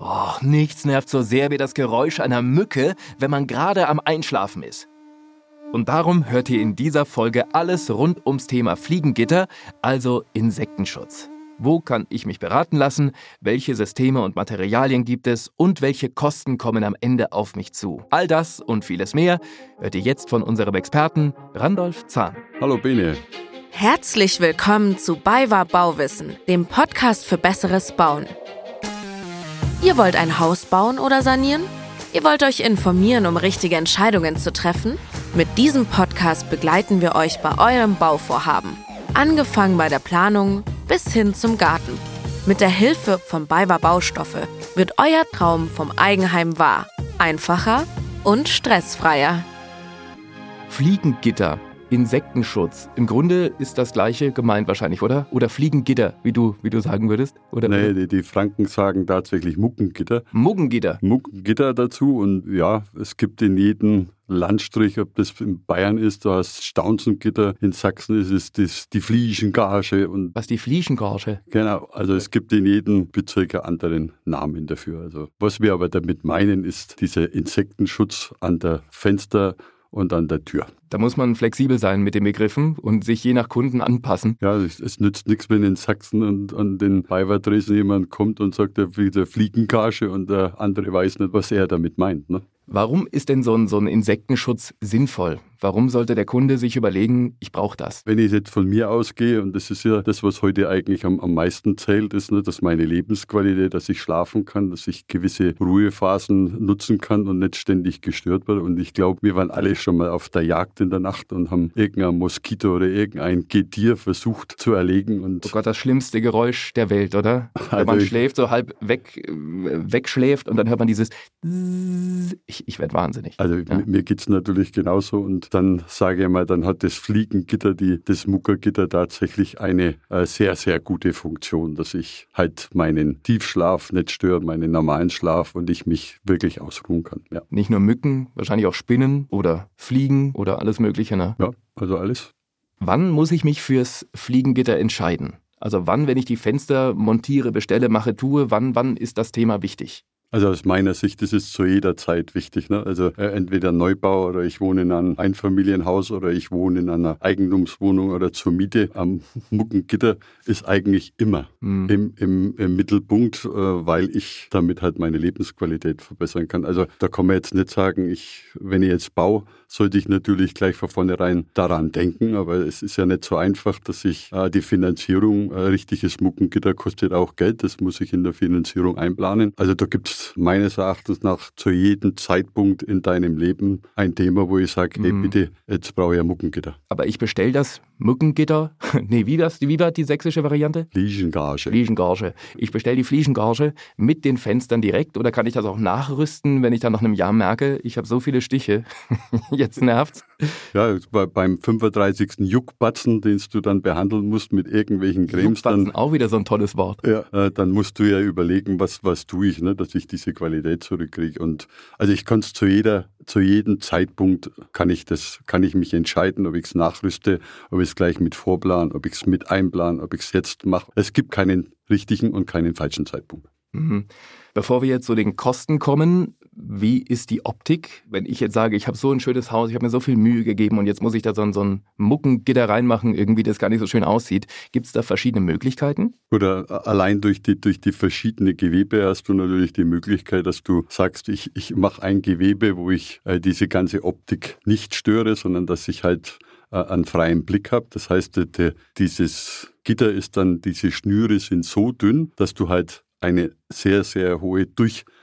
Oh, nichts nervt so sehr wie das Geräusch einer Mücke, wenn man gerade am Einschlafen ist. Und darum hört ihr in dieser Folge alles rund ums Thema Fliegengitter, also Insektenschutz. Wo kann ich mich beraten lassen? Welche Systeme und Materialien gibt es? Und welche Kosten kommen am Ende auf mich zu? All das und vieles mehr hört ihr jetzt von unserem Experten Randolph Zahn. Hallo Bene. Herzlich willkommen zu BayWa Bauwissen, dem Podcast für besseres Bauen. Ihr wollt ein Haus bauen oder sanieren? Ihr wollt euch informieren, um richtige Entscheidungen zu treffen? Mit diesem Podcast begleiten wir euch bei eurem Bauvorhaben. Angefangen bei der Planung bis hin zum Garten. Mit der Hilfe von BayWa Baustoffe wird euer Traum vom Eigenheim wahr. Einfacher und stressfreier. Fliegengitter Insektenschutz. Im Grunde ist das gleiche gemeint wahrscheinlich, oder? Oder Fliegengitter, wie du, wie du sagen würdest? Oder, nee, die, die, Franken sagen tatsächlich Muckengitter. Muckengitter. Muckengitter dazu und ja, es gibt in jedem Landstrich, ob das in Bayern ist, da hast Staunzengitter, in Sachsen ist es das, die Flieschengage. Und Was, die Flieschengage? Genau, also es gibt in jedem Bezirk einen anderen Namen dafür. Also was wir aber damit meinen, ist dieser Insektenschutz an der Fenster- und an der Tür. Da muss man flexibel sein mit den Begriffen und sich je nach Kunden anpassen. Ja, es, es nützt nichts, wenn in Sachsen und an den Beiwardresen jemand kommt und sagt, er will der Fliegengage und der andere weiß nicht, was er damit meint. Ne? Warum ist denn so ein, so ein Insektenschutz sinnvoll? Warum sollte der Kunde sich überlegen, ich brauche das? Wenn ich jetzt von mir ausgehe, und das ist ja das, was heute eigentlich am, am meisten zählt, ist, ne, dass meine Lebensqualität, dass ich schlafen kann, dass ich gewisse Ruhephasen nutzen kann und nicht ständig gestört werde. Und ich glaube, wir waren alle schon mal auf der Jagd in der Nacht und haben irgendein Moskito oder irgendein Getier versucht zu erlegen. Und oh Gott, das schlimmste Geräusch der Welt, oder? Also Wenn man schläft, so halb weg, wegschläft und dann hört man dieses ich, ich werde wahnsinnig. Also ja. mir geht es natürlich genauso und dann sage ich mal, dann hat das Fliegengitter, die, das Muckergitter tatsächlich eine äh, sehr, sehr gute Funktion, dass ich halt meinen Tiefschlaf nicht störe, meinen normalen Schlaf und ich mich wirklich ausruhen kann. Ja. Nicht nur Mücken, wahrscheinlich auch Spinnen oder Fliegen oder alles Mögliche. Ne? Ja, also alles. Wann muss ich mich fürs Fliegengitter entscheiden? Also wann, wenn ich die Fenster montiere, bestelle, mache, tue, wann, wann ist das Thema wichtig? Also aus meiner Sicht ist es zu jeder Zeit wichtig. Ne? Also äh, entweder Neubau oder ich wohne in einem Einfamilienhaus oder ich wohne in einer Eigentumswohnung oder zur Miete. Am Muckengitter ist eigentlich immer mhm. im, im, im, Mittelpunkt, äh, weil ich damit halt meine Lebensqualität verbessern kann. Also da kann man jetzt nicht sagen, ich, wenn ich jetzt baue, sollte ich natürlich gleich von vornherein daran denken, aber es ist ja nicht so einfach, dass ich äh, die Finanzierung, äh, richtiges Muckengitter kostet auch Geld, das muss ich in der Finanzierung einplanen. Also da gibt es meines Erachtens nach zu jedem Zeitpunkt in deinem Leben ein Thema, wo ich sage, hey mhm. bitte, jetzt brauche ich ein Muckengitter. Aber ich bestelle das Mückengitter, nee, wie, das, wie war die sächsische Variante? Flieschengage. Flieschengage. Ich bestelle die Flieschengage mit den Fenstern direkt oder kann ich das auch nachrüsten, wenn ich dann nach einem Jahr merke, ich habe so viele Stiche, jetzt nervt's? Ja, bei, beim 35. Juckbatzen, den du dann behandeln musst mit irgendwelchen Cremes. Juckbatzen, dann, auch wieder so ein tolles Wort. Ja, äh, dann musst du ja überlegen, was, was tue ich, ne, dass ich diese Qualität zurückkriege. Und also ich kann es zu jeder, zu jedem Zeitpunkt kann ich das, kann ich mich entscheiden, ob ich es nachrüste, ob ich es gleich mit vorplan, ob ich es mit einplan, ob ich es jetzt mache. Es gibt keinen richtigen und keinen falschen Zeitpunkt. Mhm. Bevor wir jetzt zu den Kosten kommen, wie ist die Optik? Wenn ich jetzt sage, ich habe so ein schönes Haus, ich habe mir so viel Mühe gegeben und jetzt muss ich da so ein, so ein Muckengitter reinmachen, irgendwie das gar nicht so schön aussieht. Gibt es da verschiedene Möglichkeiten? Oder allein durch die, durch die verschiedenen Gewebe hast du natürlich die Möglichkeit, dass du sagst, ich, ich mache ein Gewebe, wo ich äh, diese ganze Optik nicht störe, sondern dass ich halt äh, einen freien Blick habe. Das heißt, die, dieses Gitter ist dann, diese Schnüre sind so dünn, dass du halt eine sehr, sehr hohe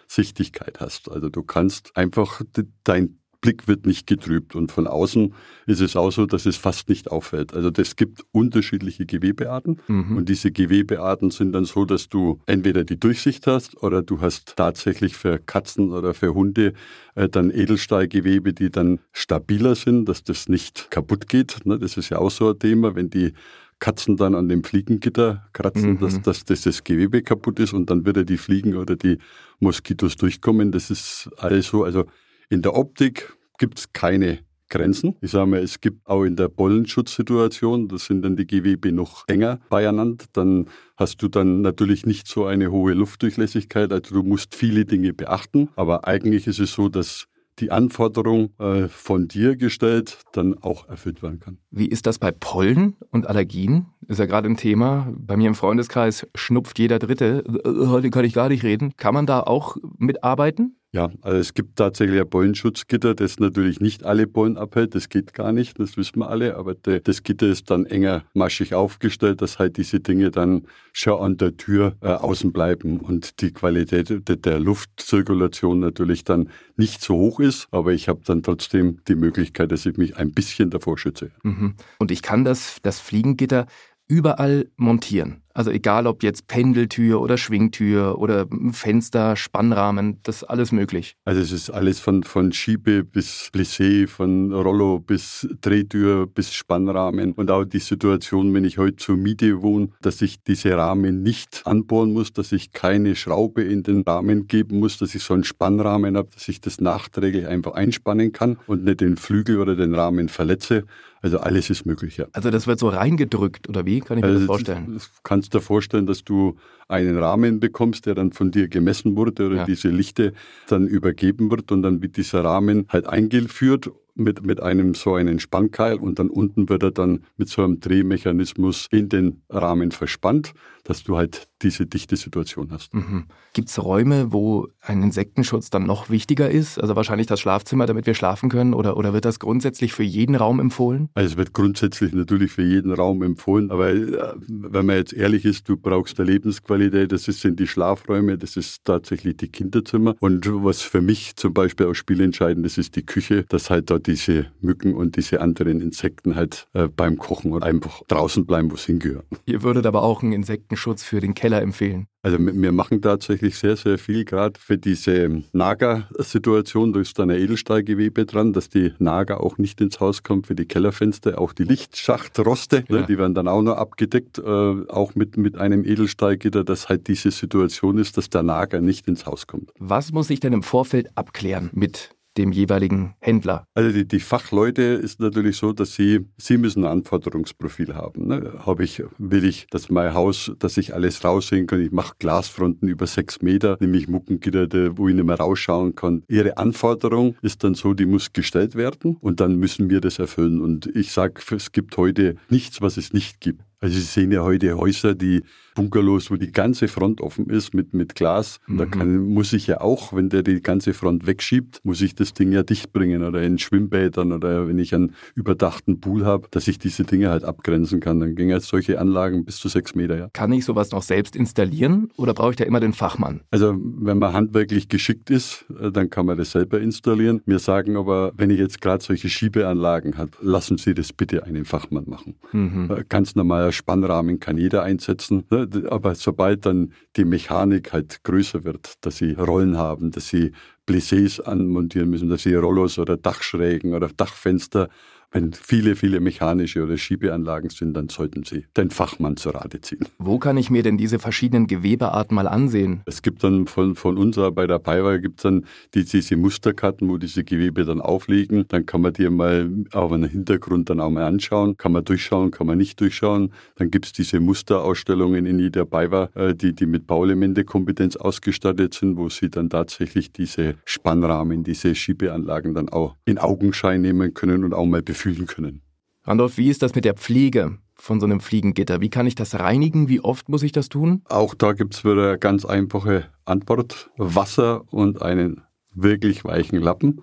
Durchsichtigkeit hast. Also du kannst einfach, dein Blick wird nicht getrübt und von außen ist es auch so, dass es fast nicht auffällt. Also es gibt unterschiedliche Gewebearten mhm. und diese Gewebearten sind dann so, dass du entweder die Durchsicht hast oder du hast tatsächlich für Katzen oder für Hunde äh, dann Edelstahlgewebe, die dann stabiler sind, dass das nicht kaputt geht. Ne? Das ist ja auch so ein Thema, wenn die Katzen dann an dem Fliegengitter kratzen, mhm. dass, dass, dass, das Gewebe kaputt ist und dann wieder die Fliegen oder die Moskitos durchkommen. Das ist alles so. Also in der Optik gibt es keine Grenzen. Ich sage mal, es gibt auch in der Pollenschutzsituation, das sind dann die Gewebe noch enger beieinander, dann hast du dann natürlich nicht so eine hohe Luftdurchlässigkeit, also du musst viele Dinge beachten, aber eigentlich ist es so, dass die Anforderung äh, von dir gestellt dann auch erfüllt werden kann. Wie ist das bei Pollen und Allergien? Ist ja gerade ein Thema. Bei mir im Freundeskreis schnupft jeder Dritte. Äh, heute kann ich gar nicht reden. Kann man da auch mitarbeiten? Ja, also es gibt tatsächlich ein Bollenschutzgitter, das natürlich nicht alle Bollen abhält. Das geht gar nicht, das wissen wir alle. Aber das Gitter ist dann enger maschig aufgestellt, dass halt diese Dinge dann schon an der Tür äh, außen bleiben und die Qualität der Luftzirkulation natürlich dann nicht so hoch ist. Aber ich habe dann trotzdem die Möglichkeit, dass ich mich ein bisschen davor schütze. Mhm. Und ich kann das, das Fliegengitter überall montieren. Also egal ob jetzt Pendeltür oder Schwingtür oder Fenster, Spannrahmen, das ist alles möglich. Also es ist alles von, von Schiebe bis Plissé, von Rollo bis Drehtür bis Spannrahmen. Und auch die Situation, wenn ich heute zur Miete wohne, dass ich diese Rahmen nicht anbohren muss, dass ich keine Schraube in den Rahmen geben muss, dass ich so einen Spannrahmen habe, dass ich das nachträglich einfach einspannen kann und nicht den Flügel oder den Rahmen verletze. Also alles ist möglich, ja. Also das wird so reingedrückt, oder wie? Kann ich mir also das vorstellen? Das kannst du dir vorstellen, dass du einen Rahmen bekommst, der dann von dir gemessen wurde oder ja. diese Lichte dann übergeben wird und dann wird dieser Rahmen halt eingeführt mit, mit einem so einen Spannkeil und dann unten wird er dann mit so einem Drehmechanismus in den Rahmen verspannt, dass du halt diese dichte Situation hast. Mhm. Gibt es Räume, wo ein Insektenschutz dann noch wichtiger ist? Also wahrscheinlich das Schlafzimmer, damit wir schlafen können? Oder, oder wird das grundsätzlich für jeden Raum empfohlen? Also es wird grundsätzlich natürlich für jeden Raum empfohlen, aber äh, wenn man jetzt ehrlich ist, du brauchst eine Lebensqualität, das sind die Schlafräume, das ist tatsächlich die Kinderzimmer und was für mich zum Beispiel auch spielentscheidend ist, ist die Küche, dass halt dort diese Mücken und diese anderen Insekten halt äh, beim Kochen einfach draußen bleiben, wo sie hingehören. Ihr würdet aber auch einen Insektenschutz für den Keller empfehlen? Also wir machen tatsächlich sehr, sehr viel, gerade für diese Nager-Situation. Da ist dann ein Edelstahlgewebe dran, dass die Nager auch nicht ins Haus kommt, für die Kellerfenster, auch die Lichtschachtroste, ne, ja. ne, die werden dann auch noch abgedeckt, äh, auch mit, mit einem Edelstahlgitter, dass halt diese Situation ist, dass der Nager nicht ins Haus kommt. Was muss ich denn im Vorfeld abklären mit dem jeweiligen Händler? Also die, die, Fachleute ist natürlich so, dass sie, sie müssen ein Anforderungsprofil haben. Ne? Habe ich, will ich, dass mein Haus, dass ich alles raussehen kann. Ich mache Glasfronten über sechs Meter, nämlich Muckengitter, wo ich nicht mehr rausschauen kann. Ihre Anforderung ist dann so, die muss gestellt werden und dann müssen wir das erfüllen. Und ich sage, es gibt heute nichts, was es nicht gibt. Also Sie sehen ja heute Häuser, die Bunkerlos, wo die ganze Front offen ist mit, mit Glas. Mhm. Da kann, muss ich ja auch, wenn der die ganze Front wegschiebt, muss ich das Ding ja dicht bringen oder in Schwimmbädern oder wenn ich einen überdachten Pool habe, dass ich diese Dinge halt abgrenzen kann. Dann gehen jetzt solche Anlagen bis zu sechs Meter. Ja. Kann ich sowas noch selbst installieren oder brauche ich da immer den Fachmann? Also wenn man handwerklich geschickt ist, äh, dann kann man das selber installieren. Wir sagen aber, wenn ich jetzt gerade solche Schiebeanlagen habe, lassen Sie das bitte einen Fachmann machen. Mhm. Äh, ganz normaler Spannrahmen kann jeder einsetzen. Aber sobald dann die Mechanik halt größer wird, dass sie Rollen haben, dass sie Plissés anmontieren müssen, dass sie Rollos oder Dachschrägen oder Dachfenster wenn viele, viele mechanische oder Schiebeanlagen sind, dann sollten Sie den Fachmann zur Rate ziehen. Wo kann ich mir denn diese verschiedenen Gewebearten mal ansehen? Es gibt dann von, von uns bei der Paiwa gibt es dann die, diese Musterkarten, wo diese Gewebe dann aufliegen. Dann kann man die mal auf einem Hintergrund dann auch mal anschauen. Kann man durchschauen, kann man nicht durchschauen. Dann gibt es diese Musterausstellungen in jeder Paiwa, äh, die, die mit Bauelemente-Kompetenz ausgestattet sind, wo Sie dann tatsächlich diese Spannrahmen, diese Schiebeanlagen dann auch in Augenschein nehmen können und auch mal befühlen fühlen können. Randolph, wie ist das mit der Pflege von so einem Fliegengitter? Wie kann ich das reinigen? Wie oft muss ich das tun? Auch da gibt es wieder eine ganz einfache Antwort. Wasser und einen wirklich weichen Lappen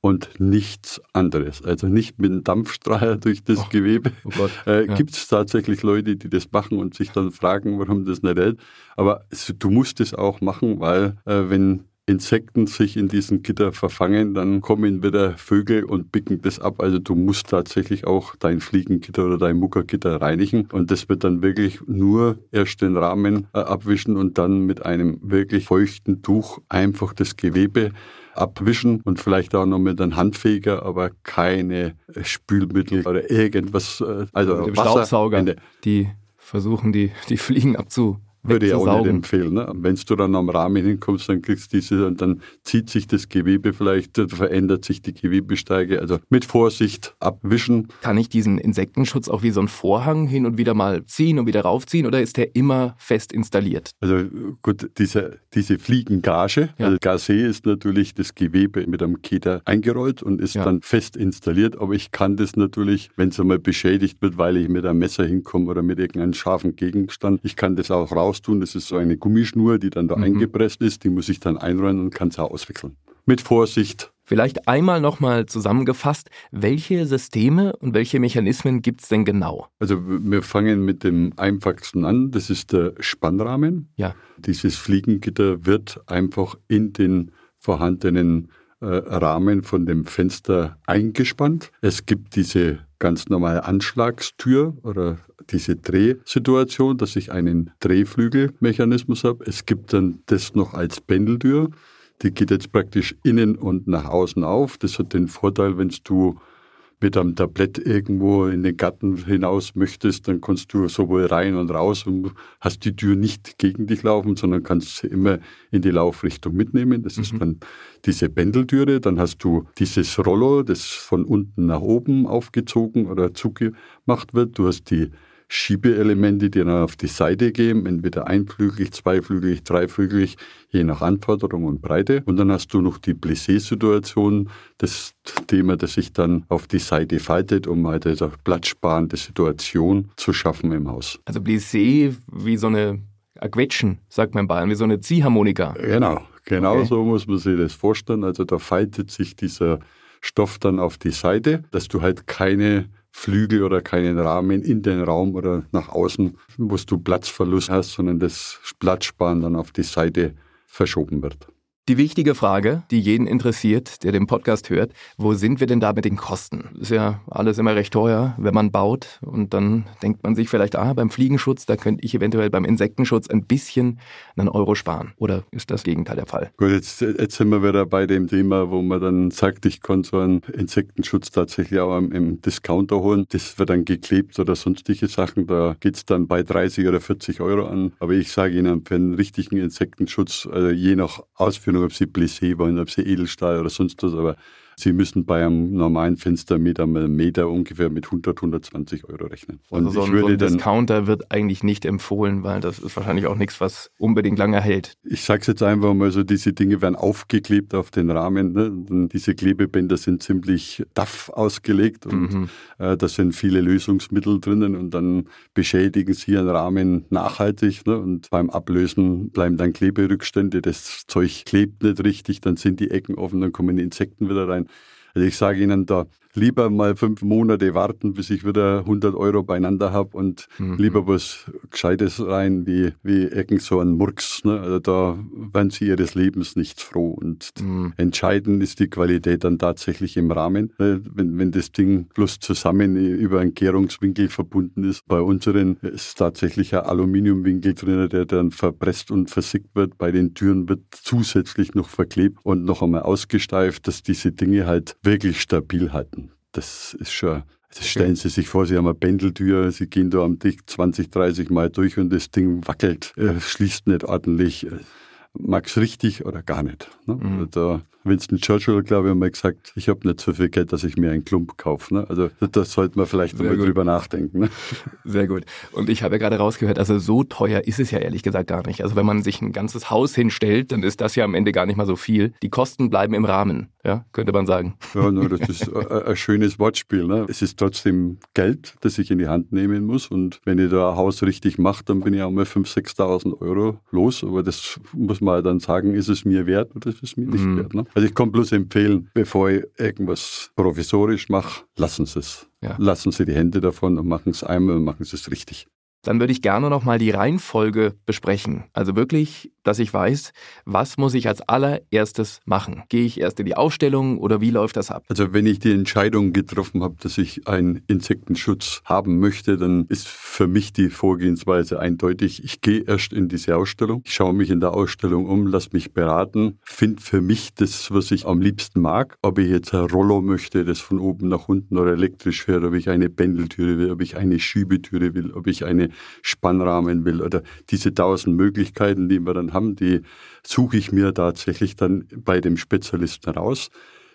und nichts anderes. Also nicht mit einem Dampfstrahler durch das oh, Gewebe. Oh äh, ja. Gibt es tatsächlich Leute, die das machen und sich dann fragen, warum das nicht hält. Aber du musst es auch machen, weil äh, wenn Insekten sich in diesen Gitter verfangen, dann kommen wieder Vögel und bicken das ab. Also du musst tatsächlich auch dein Fliegengitter oder dein Muckergitter reinigen und das wird dann wirklich nur erst den Rahmen äh, abwischen und dann mit einem wirklich feuchten Tuch einfach das Gewebe abwischen und vielleicht auch noch mit einem Handfeger, aber keine Spülmittel oder irgendwas. Äh, also mit dem Wasser, Staubsauger, die versuchen die, die Fliegen abzu Würde ich auch nicht empfehlen. Ne? Wenn du dann am Rahmen hinkommst, dann kriegst du diese und dann zieht sich das Gewebe vielleicht, verändert sich die Gewebesteige. Also mit Vorsicht abwischen. Kann ich diesen Insektenschutz auch wie so ein Vorhang hin und wieder mal ziehen und wieder raufziehen oder ist der immer fest installiert? Also gut, diese, diese Fliegengage, ja. also Gase ist natürlich das Gewebe mit einem Keter eingerollt und ist ja. dann fest installiert, aber ich kann das natürlich, wenn es einmal beschädigt wird, weil ich mit einem Messer hinkomme oder mit irgendeinem scharfen Gegenstand, ich kann das auch raustun. Das ist so eine Gummischnur, die dann da mhm. eingepresst ist, die muss ich dann einrollen und kann es auch auswechseln. Mit Vorsicht. Vielleicht einmal nochmal zusammengefasst, welche Systeme und welche Mechanismen gibt es denn genau? Also wir fangen mit dem einfachsten an, das ist der Spannrahmen. Ja. Dieses Fliegengitter wird einfach in den vorhandenen Rahmen von dem Fenster eingespannt. Es gibt diese ganz normale Anschlagstür oder diese Drehsituation, dass ich einen Drehflügelmechanismus habe. Es gibt dann das noch als Pendeltür. Die geht jetzt praktisch innen und nach außen auf. Das hat den Vorteil, wenn du mit einem Tablett irgendwo in den Garten hinaus möchtest, dann kannst du sowohl rein und raus und hast die Tür nicht gegen dich laufen, sondern kannst sie immer in die Laufrichtung mitnehmen. Das mhm. ist dann diese Pendeltüre. Dann hast du dieses Rollo, das von unten nach oben aufgezogen oder zugemacht wird. Du hast die Schiebeelemente, die dann auf die Seite gehen, entweder einflügelig, zweiflügelig, dreiflügelig, je nach Anforderung und Breite. Und dann hast du noch die Plissé-Situation, das Thema, das sich dann auf die Seite faltet, um halt eine platzsparende Situation zu schaffen im Haus. Also Plissé wie so eine Quetschen, sagt man in Bayern, wie so eine Ziehharmonika. Genau, genau okay. so muss man sich das vorstellen. Also da faltet sich dieser Stoff dann auf die Seite, dass du halt keine Flügel oder keinen Rahmen in den Raum oder nach außen, wo du Platzverlust hast, sondern das Platzsparen dann auf die Seite verschoben wird. Die wichtige Frage, die jeden interessiert, der den Podcast hört, wo sind wir denn da mit den Kosten? Ist ja alles immer recht teuer, wenn man baut und dann denkt man sich vielleicht, ah, beim Fliegenschutz, da könnte ich eventuell beim Insektenschutz ein bisschen einen Euro sparen. Oder ist das Gegenteil der Fall? Gut, jetzt, jetzt sind wir wieder bei dem Thema, wo man dann sagt, ich kann so einen Insektenschutz tatsächlich auch im, Discounter holen. Das wird dann geklebt oder sonstige Sachen. Da geht es dann bei 30 oder 40 Euro an. Aber ich sage Ihnen, für einen richtigen Insektenschutz, also je nach Ausführung, Ob sie Plissé wollen, ob sie Edelstahl oder sonst was, aber Sie müssen bei einem normalen Fenster mit einem Meter ungefähr mit 100, 120 Euro rechnen. Und also so, ein, so ein Discounter wird eigentlich nicht empfohlen, weil das ist wahrscheinlich auch nichts, was unbedingt lange hält. Ich sage es jetzt einfach mal so, diese Dinge werden aufgeklebt auf den Rahmen. Ne? Diese Klebebänder sind ziemlich daff ausgelegt und mhm. äh, da sind viele Lösungsmittel drinnen und dann beschädigen sie einen Rahmen nachhaltig ne? und beim Ablösen bleiben dann Kleberückstände, das Zeug klebt nicht richtig, dann sind die Ecken offen, dann kommen die Insekten wieder rein. Also ich sage Ihnen da, lieber mal fünf Monate warten, bis ich wieder 100 Euro beieinander habe und mhm. lieber was Gescheites rein, wie, wie irgend so ein Murks. Ne? Also da werden sie ihres Lebens nicht froh. Und mhm. entscheidend ist die Qualität dann tatsächlich im Rahmen. Wenn, wenn das Ding bloß zusammen über einen Gärungswinkel verbunden ist, bei unseren ist tatsächlich ein Aluminiumwinkel drin, der dann verpresst und versickt wird. Bei den Türen wird zusätzlich noch verklebt und noch einmal ausgesteift, dass diese Dinge halt wirklich stabil halten das ist schon, also stellen Sie sich vor, Sie haben eine Pendeltür, Sie gehen da am Dick 20, 30 Mal durch und das Ding wackelt, äh, schließt nicht ordentlich. Mag es richtig oder gar nicht. Ne? Mhm. Da Winston Churchill, glaube ich, mal gesagt, ich habe nicht so viel Geld, dass ich mir einen Klump kaufe. Ne? Also das sollte man vielleicht mal drüber nachdenken. Ne? Sehr gut. Und ich habe ja gerade rausgehört, also so teuer ist es ja ehrlich gesagt gar nicht. Also wenn man sich ein ganzes Haus hinstellt, dann ist das ja am Ende gar nicht mal so viel. Die Kosten bleiben im Rahmen, ja, könnte man sagen. Ja, no, das ist ein schönes Wortspiel. Ne? Es ist trotzdem Geld, das ich in die Hand nehmen muss. Und wenn ich da ein Haus richtig mache, dann bin ich auch mal 5.000, 6.000 Euro los. Aber das muss man dann sagen, ist es mir wert oder ist es mir nicht mhm. wert. Ne? Also ich kann bloß empfehlen, bevor ich irgendwas provisorisch mache, lassen Sie es. Ja. Lassen Sie die Hände davon und machen es einmal und machen Sie es richtig. Dann würde ich gerne noch mal die Reihenfolge besprechen. Also wirklich dass ich weiß, was muss ich als allererstes machen? Gehe ich erst in die Ausstellung oder wie läuft das ab? Also wenn ich die Entscheidung getroffen habe, dass ich einen Insektenschutz haben möchte, dann ist für mich die Vorgehensweise eindeutig. Ich gehe erst in diese Ausstellung, ich schaue mich in der Ausstellung um, lasse mich beraten, finde für mich das, was ich am liebsten mag. Ob ich jetzt ein Rollo möchte, das von oben nach unten oder elektrisch fährt, ob ich eine Bändeltüre will, ob ich eine Schiebetüre will, ob ich eine Spannrahmen will oder diese tausend Möglichkeiten, die wir dann haben, die suche ich mir tatsächlich dann bei dem Spezialisten raus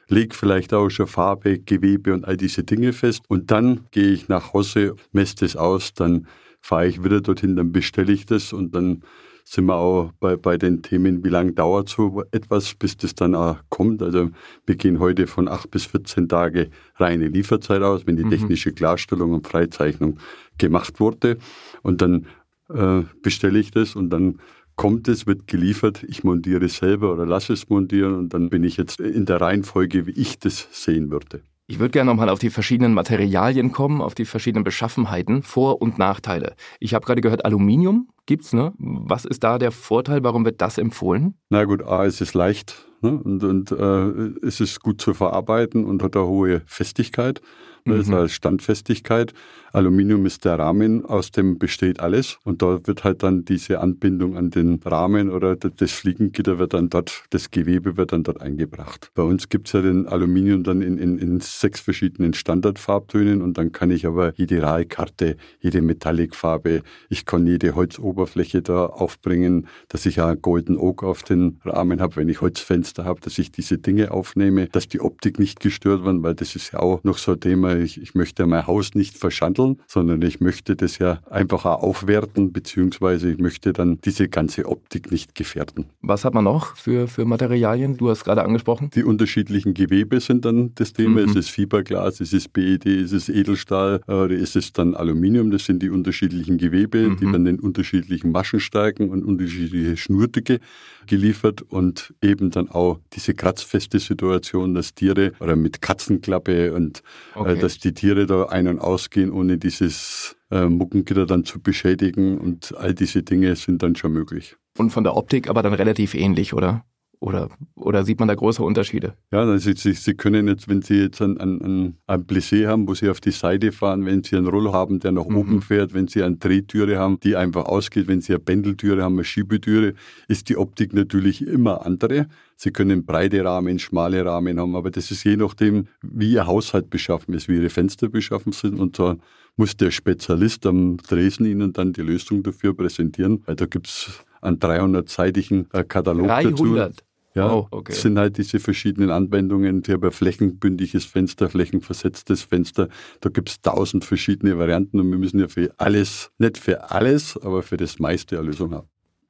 lege vielleicht auch schon Farbe, Gewebe und all diese Dinge fest. Und dann gehe ich nach Hause, messe das aus, dann fahre ich wieder dorthin, dann bestelle ich das und dann sind wir auch bei, bei den Themen, wie lange dauert so etwas, bis das dann auch kommt. Also wir gehen heute von acht bis 14 Tage reine Lieferzeit aus, wenn die mhm. technische Klarstellung und Freizeichnung gemacht wurde. Und dann äh, bestelle ich das und dann kommt es, wird geliefert, ich montiere es selber oder lasse es montieren und dann bin ich jetzt in der Reihenfolge, wie ich das sehen würde. Ich würde gerne nochmal auf die verschiedenen Materialien kommen, auf die verschiedenen Beschaffenheiten, Vor- und Nachteile. Ich habe gerade gehört, Aluminium gibt's, ne? Was ist da der Vorteil? Warum wird das empfohlen? Na gut, A, es ist leicht ne? und, und äh, es ist gut zu verarbeiten und hat eine hohe Festigkeit. Das mhm. ist Standfestigkeit. Aluminium ist der Rahmen, aus dem besteht alles. Und da wird halt dann diese Anbindung an den Rahmen oder das Fliegengitter wird dann dort, das Gewebe wird dann dort eingebracht. Bei uns gibt es ja den Aluminium dann in, in, in sechs verschiedenen Standardfarbtönen und dann kann ich aber jede Rahlkarte, jede Metallicfarbe, ich kann jede Holzoberfläche da aufbringen, dass ich ja Golden Oak auf den Rahmen habe, wenn ich Holzfenster habe, dass ich diese Dinge aufnehme, dass die Optik nicht gestört wird, weil das ist ja auch noch so ein Thema, ich, ich möchte mein Haus nicht verschandeln, sondern ich möchte das ja einfach auch aufwerten, beziehungsweise ich möchte dann diese ganze Optik nicht gefährden. Was hat man noch für, für Materialien? Du hast gerade angesprochen. Die unterschiedlichen Gewebe sind dann das Thema. Mhm. Es ist Fiberglas, es ist BED, es ist Edelstahl, oder es ist dann Aluminium. Das sind die unterschiedlichen Gewebe, mhm. die dann in unterschiedlichen Maschenstärken und unterschiedliche Schnurdicke geliefert und eben dann auch diese kratzfeste Situation, dass Tiere oder mit Katzenklappe und äh, okay. äh, dass die Tiere da ein- und ausgehen, ohne dieses äh, Muckengitter dann zu beschädigen und all diese Dinge sind dann schon möglich. Und von der Optik aber dann relativ ähnlich, oder? Oder, oder sieht man da große Unterschiede? Ja, also Sie, Sie können jetzt, wenn Sie jetzt ein, ein, ein Plissé haben, wo Sie auf die Seite fahren, wenn Sie einen Roll haben, der nach mhm. oben fährt, wenn Sie eine Drehtüre haben, die einfach ausgeht, wenn Sie eine Pendeltüre haben, eine Schiebetüre, ist die Optik natürlich immer andere. Sie können breite Rahmen, schmale Rahmen haben, aber das ist je nachdem, wie Ihr Haushalt beschaffen ist, wie Ihre Fenster beschaffen sind und da muss der Spezialist am Dresen Ihnen dann die Lösung dafür präsentieren, weil da gibt es einen 300-seitigen äh, Katalog 300. dazu. Ja, oh, okay. das sind halt diese verschiedenen Anwendungen. Ich habe ein flächenbündiges Fenster, flächenversetztes Fenster. Da gibt es tausend verschiedene Varianten und wir müssen ja für alles, nicht für alles, aber für das meiste eine Lösung haben.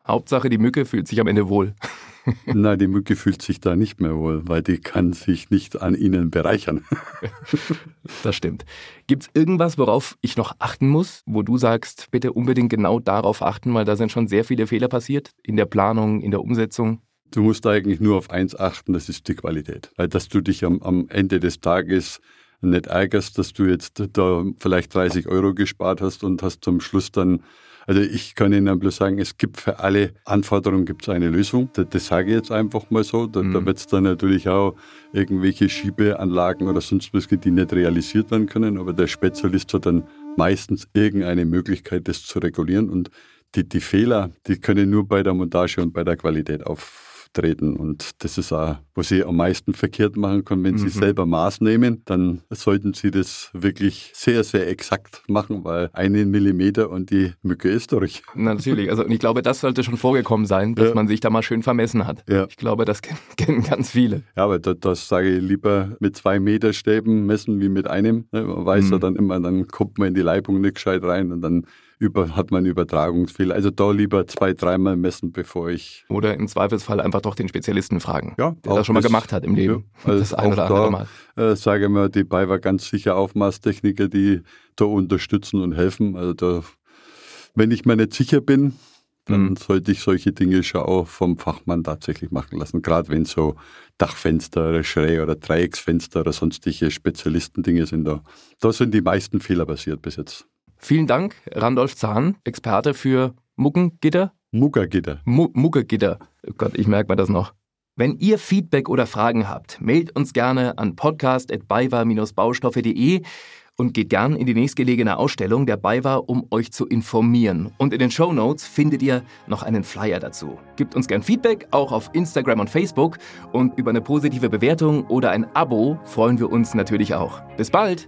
Hauptsache, die Mücke fühlt sich am Ende wohl. Nein, die Mücke fühlt sich da nicht mehr wohl, weil die kann sich nicht an ihnen bereichern. Das stimmt. Gibt es irgendwas, worauf ich noch achten muss, wo du sagst, bitte unbedingt genau darauf achten, weil da sind schon sehr viele Fehler passiert in der Planung, in der Umsetzung? Du musst eigentlich nur auf eins achten, das ist die Qualität. Weil dass du dich am, am Ende des Tages nicht ärgerst, dass du jetzt da vielleicht 30 Euro gespart hast und hast zum Schluss dann also ich kann Ihnen bloß sagen, es gibt für alle Anforderungen gibt's eine Lösung. Das, das sage ich jetzt einfach mal so. Da, mhm. da wird es dann natürlich auch irgendwelche Schiebeanlagen oder sonst was, die nicht realisiert werden können. Aber der Spezialist hat dann meistens irgendeine Möglichkeit, das zu regulieren. Und die, die Fehler, die können nur bei der Montage und bei der Qualität auf treten. Und das ist auch, wo Sie am meisten verkehrt machen können. Wenn mhm. Sie selber Maß nehmen, dann sollten Sie das wirklich sehr, sehr exakt machen, weil einen Millimeter und die Mücke ist durch. Natürlich. Also, und ich glaube, das sollte schon vorgekommen sein, dass ja. man sich da mal schön vermessen hat. Ja. Ich glaube, das kennen ganz viele. Ja, aber das, das sage ich lieber mit zwei Meter Stäben messen wie mit einem. Ne, man weiß mhm. ja dann immer, dann kommt man in die Leibung nicht gescheit rein und dann über, hat man Übertragungsfehler. Also da lieber zwei, dreimal messen, bevor ich. Oder im Zweifelsfall einfach doch den Spezialisten fragen, ja, der das schon mal gemacht hat im Leben. Ja, also das ein oder andere Mal. Äh, sage mal, die BayWa ganz sicher Aufmaßtechniker, die da unterstützen und helfen. Also da, wenn ich mir nicht sicher bin, dann mhm. sollte ich solche Dinge schon auch vom Fachmann tatsächlich machen lassen. Gerade wenn so Dachfenster oder Schrä- oder Dreiecksfenster oder sonstige Spezialistendinge sind da. Da sind die meisten Fehler passiert bis jetzt. Vielen Dank, Randolph Zahn, Experte für Muckengitter Muggergitter. Mu Muggergitter. Oh Gott, ich merke mir das noch. Wenn ihr Feedback oder Fragen habt, mailt uns gerne an podcast.baiwa-baustoffe.de und geht gern in die nächstgelegene Ausstellung der BayWa, um euch zu informieren. Und in den Show Notes findet ihr noch einen Flyer dazu. Gebt uns gern Feedback, auch auf Instagram und Facebook. Und über eine positive Bewertung oder ein Abo freuen wir uns natürlich auch. Bis bald!